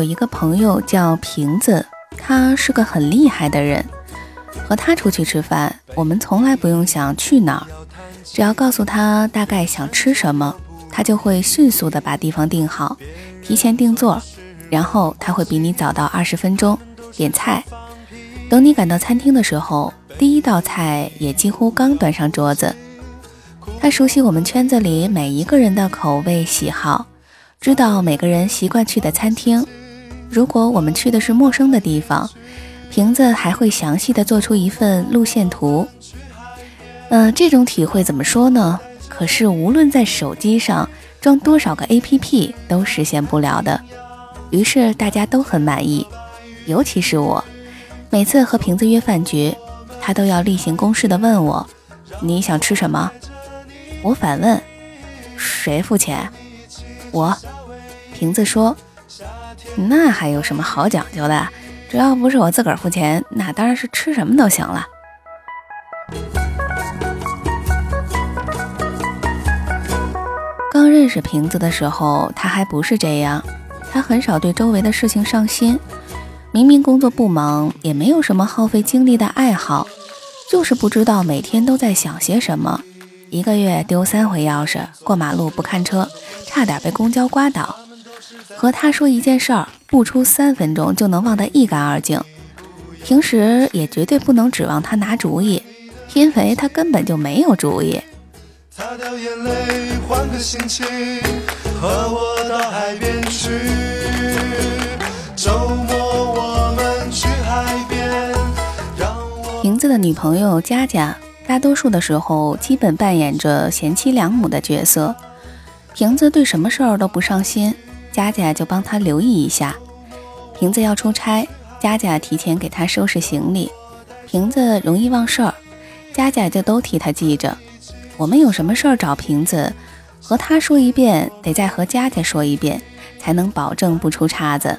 有一个朋友叫瓶子，他是个很厉害的人。和他出去吃饭，我们从来不用想去哪儿，只要告诉他大概想吃什么，他就会迅速的把地方定好，提前定座，然后他会比你早到二十分钟点菜。等你赶到餐厅的时候，第一道菜也几乎刚端上桌子。他熟悉我们圈子里每一个人的口味喜好。知道每个人习惯去的餐厅，如果我们去的是陌生的地方，瓶子还会详细的做出一份路线图。嗯，这种体会怎么说呢？可是无论在手机上装多少个 APP 都实现不了的。于是大家都很满意，尤其是我，每次和瓶子约饭局，他都要例行公事的问我：“你想吃什么？”我反问：“谁付钱？”我，瓶子说：“那还有什么好讲究的？只要不是我自个儿付钱，那当然是吃什么都行了。”刚认识瓶子的时候，他还不是这样。他很少对周围的事情上心，明明工作不忙，也没有什么耗费精力的爱好，就是不知道每天都在想些什么。一个月丢三回钥匙，过马路不看车，差点被公交刮倒。和他说一件事儿，不出三分钟就能忘得一干二净。平时也绝对不能指望他拿主意，因为他根本就没有主意。擦掉眼泪，换个心情，和我到海边去。周末我们去海边。瓶子的女朋友佳佳。大多数的时候，基本扮演着贤妻良母的角色。瓶子对什么事儿都不上心，佳佳就帮他留意一下。瓶子要出差，佳佳提前给他收拾行李。瓶子容易忘事儿，佳佳就都替他记着。我们有什么事儿找瓶子，和他说一遍，得再和佳佳说一遍，才能保证不出岔子。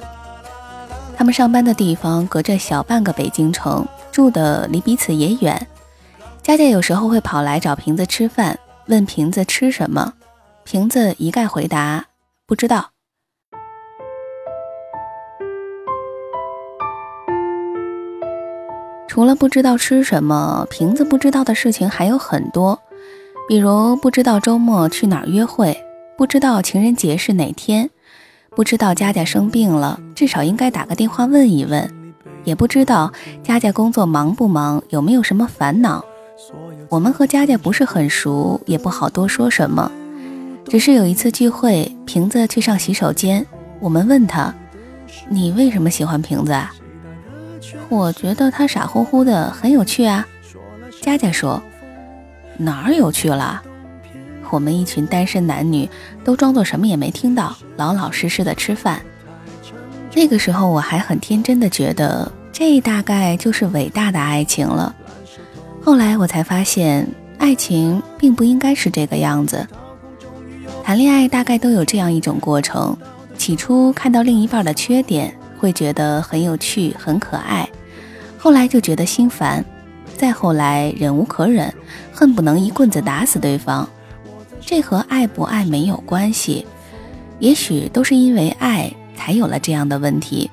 他们上班的地方隔着小半个北京城，住的离彼此也远。佳佳有时候会跑来找瓶子吃饭，问瓶子吃什么，瓶子一概回答不知道。除了不知道吃什么，瓶子不知道的事情还有很多，比如不知道周末去哪儿约会，不知道情人节是哪天，不知道佳佳生病了，至少应该打个电话问一问，也不知道佳佳工作忙不忙，有没有什么烦恼。我们和佳佳不是很熟，也不好多说什么。只是有一次聚会，瓶子去上洗手间，我们问他：“你为什么喜欢瓶子啊？”我觉得他傻乎乎的，很有趣啊。佳佳说：“哪儿有趣了？我们一群单身男女都装作什么也没听到，老老实实的吃饭。那个时候我还很天真的觉得，这大概就是伟大的爱情了。”后来我才发现，爱情并不应该是这个样子。谈恋爱大概都有这样一种过程：起初看到另一半的缺点，会觉得很有趣、很可爱；后来就觉得心烦；再后来忍无可忍，恨不能一棍子打死对方。这和爱不爱没有关系，也许都是因为爱才有了这样的问题。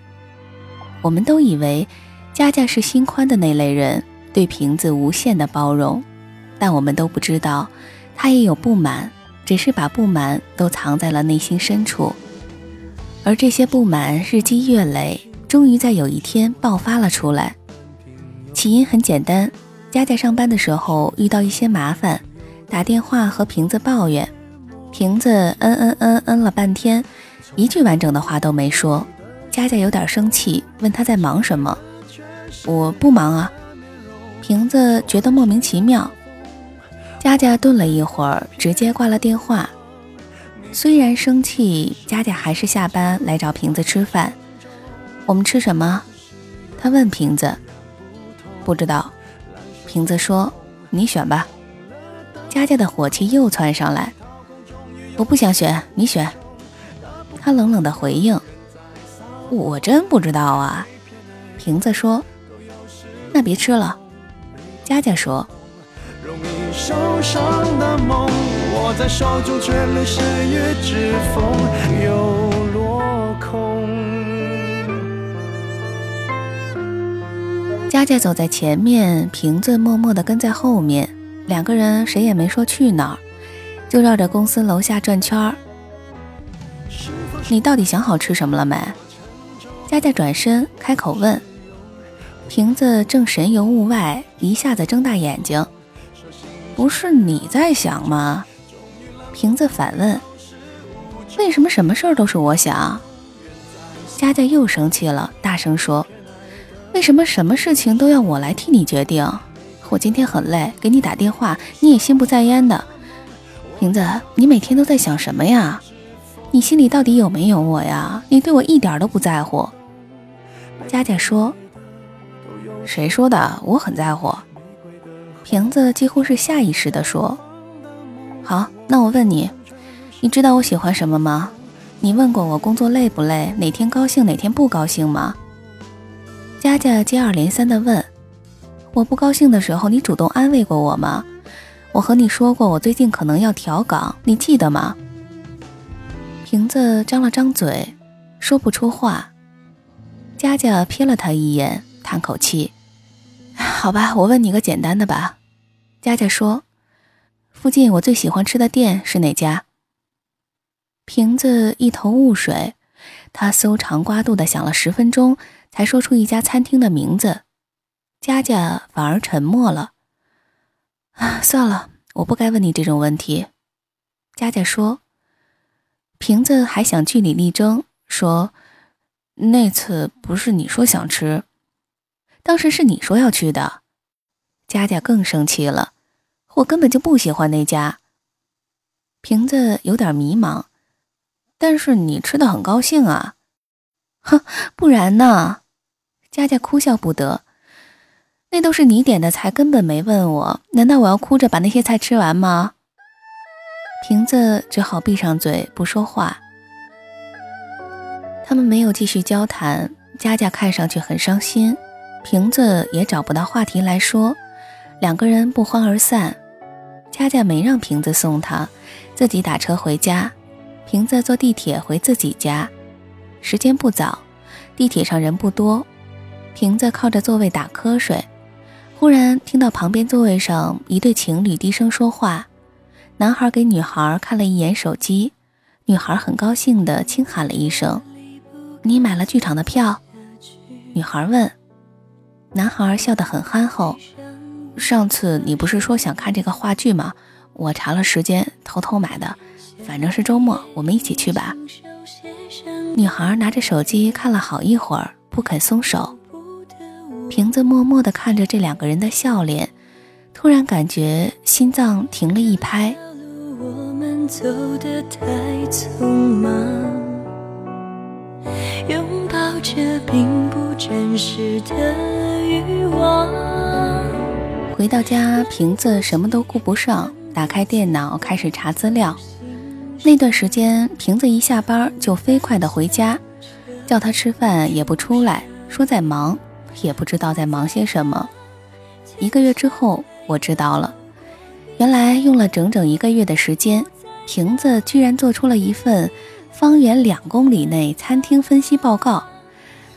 我们都以为佳佳是心宽的那类人。对瓶子无限的包容，但我们都不知道，他也有不满，只是把不满都藏在了内心深处，而这些不满日积月累，终于在有一天爆发了出来。起因很简单，佳佳上班的时候遇到一些麻烦，打电话和瓶子抱怨，瓶子嗯嗯嗯嗯了半天，一句完整的话都没说。佳佳有点生气，问他在忙什么。我不忙啊。瓶子觉得莫名其妙。佳佳顿了一会儿，直接挂了电话。虽然生气，佳佳还是下班来找瓶子吃饭。我们吃什么？他问瓶子。不知道。瓶子说：“你选吧。”佳佳的火气又窜上来。我不想选，你选。他冷冷的回应。我真不知道啊。瓶子说：“那别吃了。”佳佳说。容易受伤的梦，握在手中却流失于指缝，又落空。佳佳走在前面，瓶子默默地跟在后面，两个人谁也没说去哪儿，就绕着公司楼下转圈儿。你到底想好吃什么了没？佳佳转身开口问。瓶子正神游物外，一下子睁大眼睛。不是你在想吗？瓶子反问：“为什么什么事儿都是我想？”佳佳又生气了，大声说：“为什么什么事情都要我来替你决定？我今天很累，给你打电话你也心不在焉的。瓶子，你每天都在想什么呀？你心里到底有没有我呀？你对我一点都不在乎。”佳佳说：“谁说的？我很在乎。”瓶子几乎是下意识地说：“好，那我问你，你知道我喜欢什么吗？你问过我工作累不累，哪天高兴哪天不高兴吗？”佳佳接二连三地问：“我不高兴的时候，你主动安慰过我吗？我和你说过我最近可能要调岗，你记得吗？”瓶子张了张嘴，说不出话。佳佳瞥了他一眼，叹口气：“好吧，我问你个简单的吧。”佳佳说：“附近我最喜欢吃的店是哪家？”瓶子一头雾水，他搜肠刮肚的想了十分钟，才说出一家餐厅的名字。佳佳反而沉默了。啊，算了，我不该问你这种问题。佳佳说。瓶子还想据理力争，说：“那次不是你说想吃，当时是你说要去的。”佳佳更生气了，我根本就不喜欢那家。瓶子有点迷茫，但是你吃的很高兴啊，哼，不然呢？佳佳哭笑不得，那都是你点的菜，根本没问我，难道我要哭着把那些菜吃完吗？瓶子只好闭上嘴不说话。他们没有继续交谈，佳佳看上去很伤心，瓶子也找不到话题来说。两个人不欢而散，佳佳没让瓶子送她，自己打车回家。瓶子坐地铁回自己家，时间不早，地铁上人不多。瓶子靠着座位打瞌睡，忽然听到旁边座位上一对情侣低声说话。男孩给女孩看了一眼手机，女孩很高兴地轻喊了一声：“你买了剧场的票？”女孩问。男孩笑得很憨厚。上次你不是说想看这个话剧吗？我查了时间，偷偷买的。反正是周末，我们一起去吧。女孩拿着手机看了好一会儿，不肯松手。瓶子默默地看着这两个人的笑脸，突然感觉心脏停了一拍。拥抱着并不真实的欲望。回到家，瓶子什么都顾不上，打开电脑开始查资料。那段时间，瓶子一下班就飞快的回家，叫他吃饭也不出来，说在忙，也不知道在忙些什么。一个月之后，我知道了，原来用了整整一个月的时间，瓶子居然做出了一份方圆两公里内餐厅分析报告，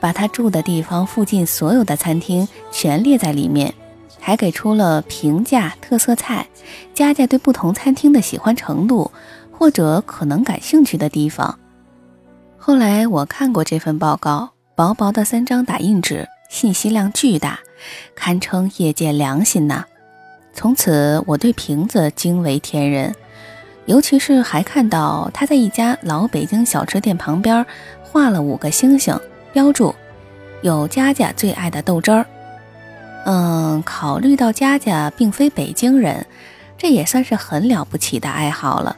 把他住的地方附近所有的餐厅全列在里面。还给出了评价、特色菜、佳佳对不同餐厅的喜欢程度、或者可能感兴趣的地方。后来我看过这份报告，薄薄的三张打印纸，信息量巨大，堪称业界良心呐。从此我对瓶子惊为天人，尤其是还看到他在一家老北京小吃店旁边画了五个星星，标注有佳佳最爱的豆汁儿。嗯，考虑到佳佳并非北京人，这也算是很了不起的爱好了。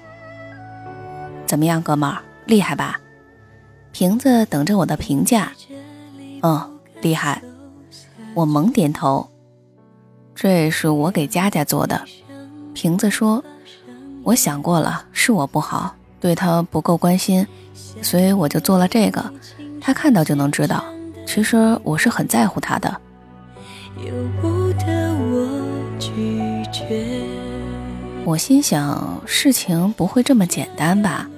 怎么样，哥们儿，厉害吧？瓶子等着我的评价。嗯，厉害。我猛点头。这是我给佳佳做的。瓶子说：“我想过了，是我不好，对他不够关心，所以我就做了这个。他看到就能知道，其实我是很在乎他的。”由不得我拒绝。我心想，事情不会这么简单吧？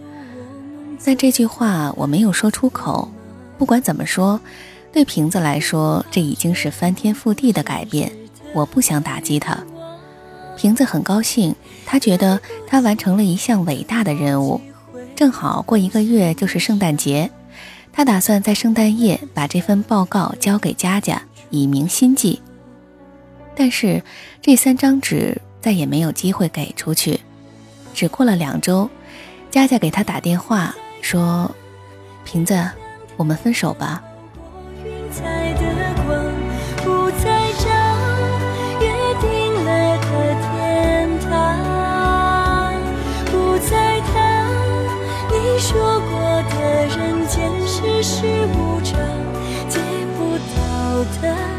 但这句话我没有说出口。不管怎么说，对瓶子来说，这已经是翻天覆地的改变。我不想打击他。瓶子很高兴，他觉得他完成了一项伟大的任务。正好过一个月就是圣诞节，他打算在圣诞夜把这份报告交给佳佳，以明心迹。但是这三张纸再也没有机会给出去。只过了两周，佳佳给他打电话说：“瓶子，我们分手吧。”是无常，借不到的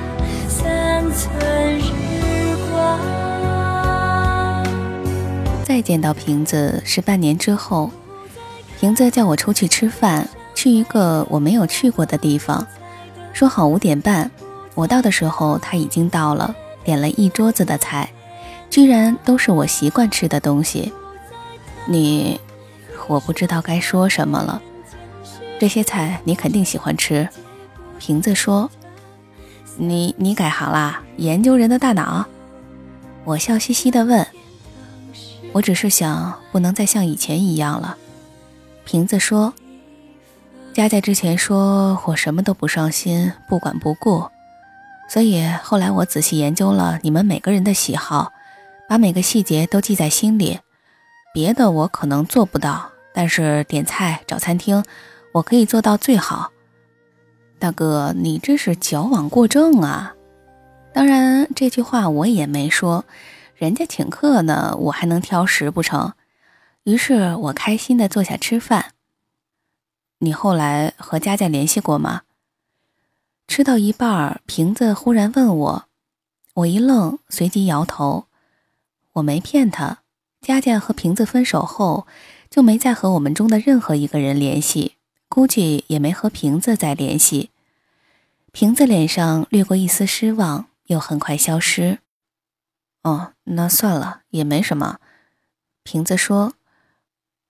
再见到瓶子是半年之后，瓶子叫我出去吃饭，去一个我没有去过的地方，说好五点半。我到的时候他已经到了，点了一桌子的菜，居然都是我习惯吃的东西。你，我不知道该说什么了。这些菜你肯定喜欢吃。瓶子说：“你你改行啦，研究人的大脑？”我笑嘻嘻地问：“我只是想不能再像以前一样了。”瓶子说：“佳佳之前说我什么都不上心，不管不顾，所以后来我仔细研究了你们每个人的喜好，把每个细节都记在心里。别的我可能做不到，但是点菜找餐厅，我可以做到最好。”大哥，你这是矫枉过正啊！当然，这句话我也没说，人家请客呢，我还能挑食不成？于是我开心的坐下吃饭。你后来和佳佳联系过吗？吃到一半，瓶子忽然问我，我一愣，随即摇头。我没骗他，佳佳和瓶子分手后，就没再和我们中的任何一个人联系。估计也没和瓶子再联系。瓶子脸上掠过一丝失望，又很快消失。哦，那算了，也没什么。瓶子说：“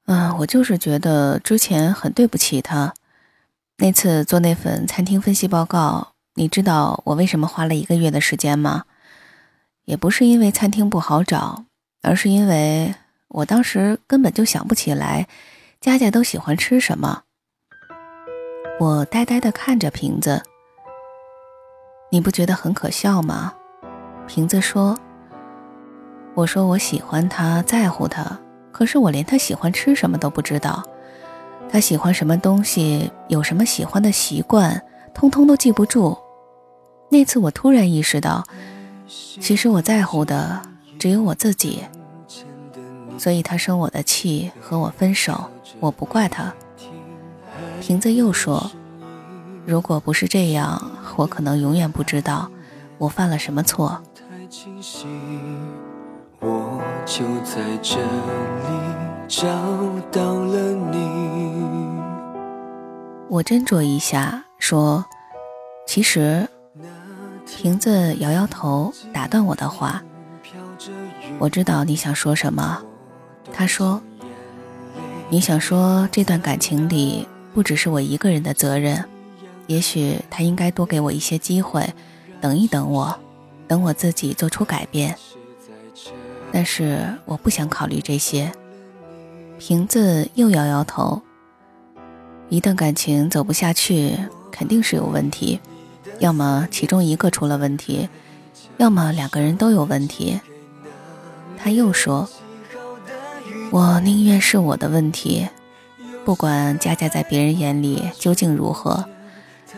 嗯，我就是觉得之前很对不起他。那次做那份餐厅分析报告，你知道我为什么花了一个月的时间吗？也不是因为餐厅不好找，而是因为我当时根本就想不起来佳佳都喜欢吃什么。”我呆呆地看着瓶子，你不觉得很可笑吗？瓶子说：“我说我喜欢他，在乎他，可是我连他喜欢吃什么都不知道，他喜欢什么东西，有什么喜欢的习惯，通通都记不住。那次我突然意识到，其实我在乎的只有我自己，所以他生我的气，和我分手，我不怪他。”瓶子又说：“如果不是这样，我可能永远不知道我犯了什么错。”我斟酌一下，说：“其实。”瓶子摇摇头，打断我的话：“我知道你想说什么。”他说：“你想说这段感情里……”不只是我一个人的责任，也许他应该多给我一些机会，等一等我，等我自己做出改变。但是我不想考虑这些。瓶子又摇摇头。一段感情走不下去，肯定是有问题，要么其中一个出了问题，要么两个人都有问题。他又说：“我宁愿是我的问题，不管佳佳在别人眼里究竟如何，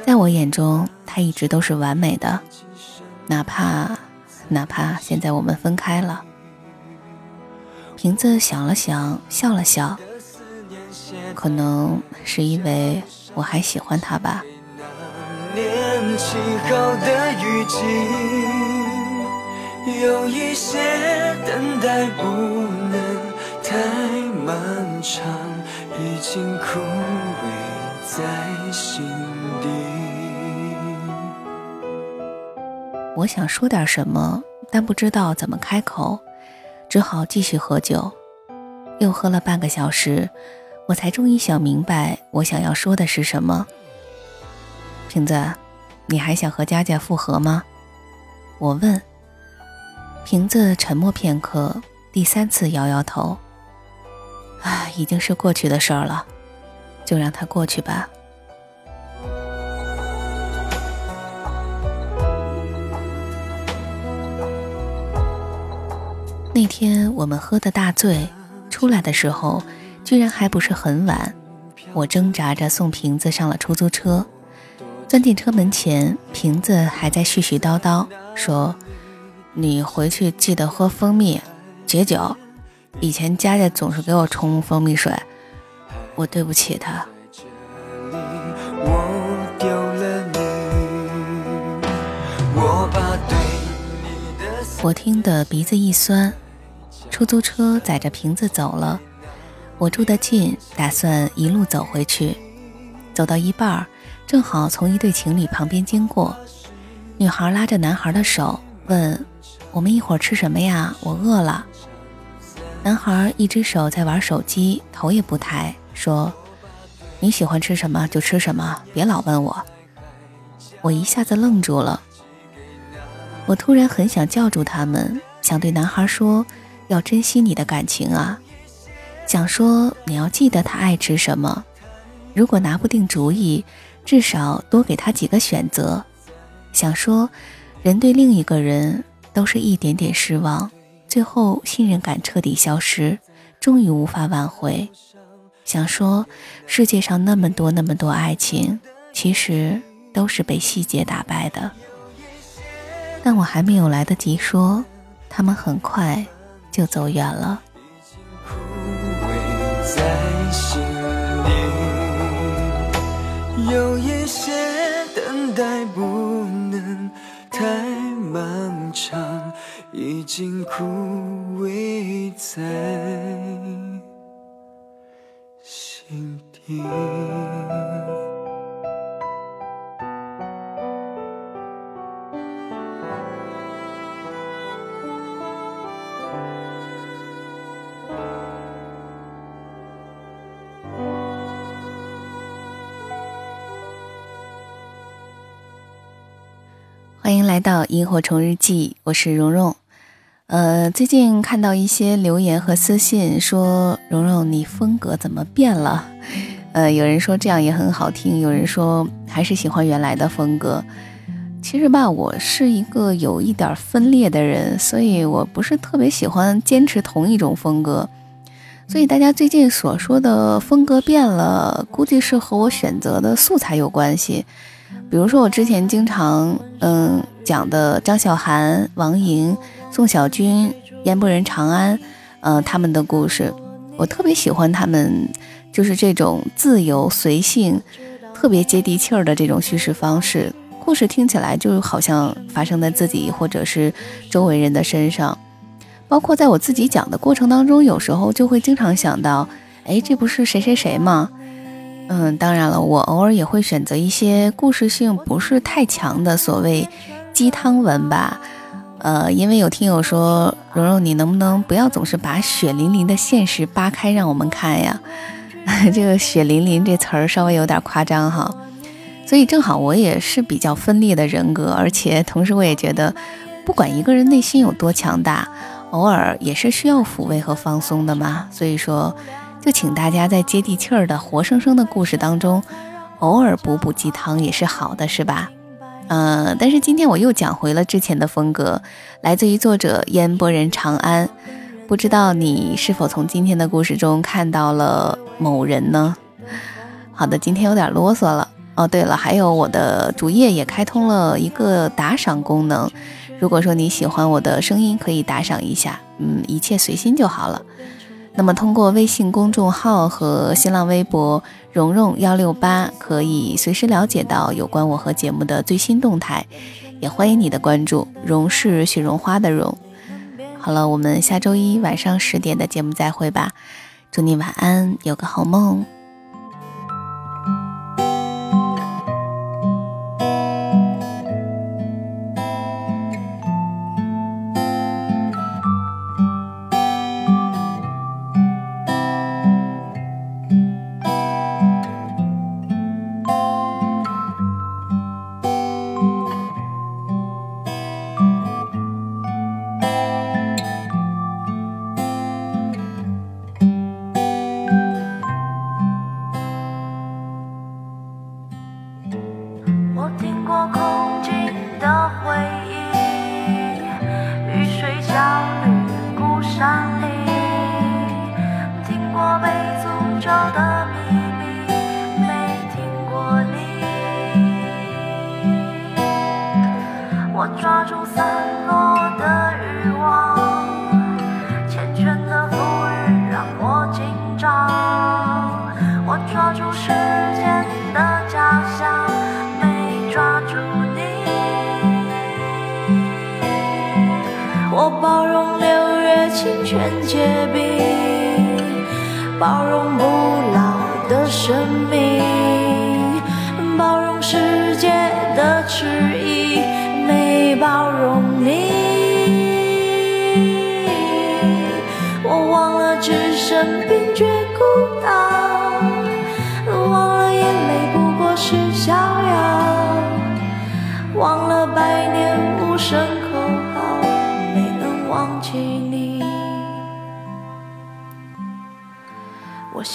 在我眼中，她一直都是完美的，哪怕哪怕现在我们分开了。”瓶子想了想，笑了笑。可能是因为我还喜欢他吧。有一些等待不能太漫长已经枯萎在心底我想说点什么，但不知道怎么开口。只好继续喝酒，又喝了半个小时，我才终于想明白我想要说的是什么。瓶子，你还想和佳佳复合吗？我问。瓶子沉默片刻，第三次摇摇头。唉，已经是过去的事儿了，就让它过去吧。那天我们喝的大醉，出来的时候居然还不是很晚。我挣扎着送瓶子上了出租车，钻进车门前，瓶子还在絮絮叨叨说：“你回去记得喝蜂蜜解酒。以前佳佳总是给我冲蜂蜜水，我对不起她。”我听得鼻子一酸。出租车载着瓶子走了，我住得近，打算一路走回去。走到一半，正好从一对情侣旁边经过，女孩拉着男孩的手，问：“我们一会儿吃什么呀？我饿了。”男孩一只手在玩手机，头也不抬，说：“你喜欢吃什么就吃什么，别老问我。”我一下子愣住了，我突然很想叫住他们，想对男孩说。要珍惜你的感情啊！想说你要记得他爱吃什么，如果拿不定主意，至少多给他几个选择。想说，人对另一个人都是一点点失望，最后信任感彻底消失，终于无法挽回。想说，世界上那么多那么多爱情，其实都是被细节打败的。但我还没有来得及说，他们很快。就走远了。有一些等待不已经枯萎在心底。欢迎来到萤火虫日记，我是蓉蓉。呃，最近看到一些留言和私信，说蓉蓉你风格怎么变了？呃，有人说这样也很好听，有人说还是喜欢原来的风格。其实吧，我是一个有一点分裂的人，所以我不是特别喜欢坚持同一种风格。所以大家最近所说的风格变了，估计是和我选择的素材有关系。比如说，我之前经常嗯讲的张小涵、王莹、宋小军、烟波人长安，嗯他们的故事，我特别喜欢他们，就是这种自由随性、特别接地气儿的这种叙事方式。故事听起来就好像发生在自己或者是周围人的身上，包括在我自己讲的过程当中，有时候就会经常想到，哎，这不是谁谁谁吗？嗯，当然了，我偶尔也会选择一些故事性不是太强的所谓鸡汤文吧。呃，因为有听友说，蓉蓉你能不能不要总是把血淋淋的现实扒开让我们看呀？这个血淋淋这词儿稍微有点夸张哈。所以正好我也是比较分裂的人格，而且同时我也觉得，不管一个人内心有多强大，偶尔也是需要抚慰和放松的嘛。所以说。就请大家在接地气儿的活生生的故事当中，偶尔补补鸡汤也是好的，是吧？嗯，但是今天我又讲回了之前的风格，来自于作者烟波人长安。不知道你是否从今天的故事中看到了某人呢？好的，今天有点啰嗦了哦。对了，还有我的主页也开通了一个打赏功能，如果说你喜欢我的声音，可以打赏一下，嗯，一切随心就好了。那么通过微信公众号和新浪微博“蓉蓉幺六八”，可以随时了解到有关我和节目的最新动态，也欢迎你的关注。蓉是雪绒花的蓉。好了，我们下周一晚上十点的节目再会吧。祝你晚安，有个好梦。我被诅咒的秘生命，包容世界的迟疑，没包容你。我忘了置身冰绝孤岛，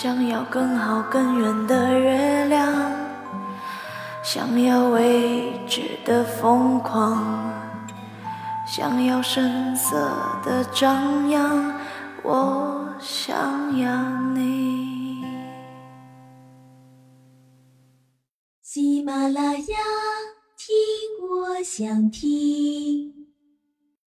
想要更好更圆的月亮，想要未知的疯狂，想要声色的张扬，我想要你。喜马拉雅，听我想听。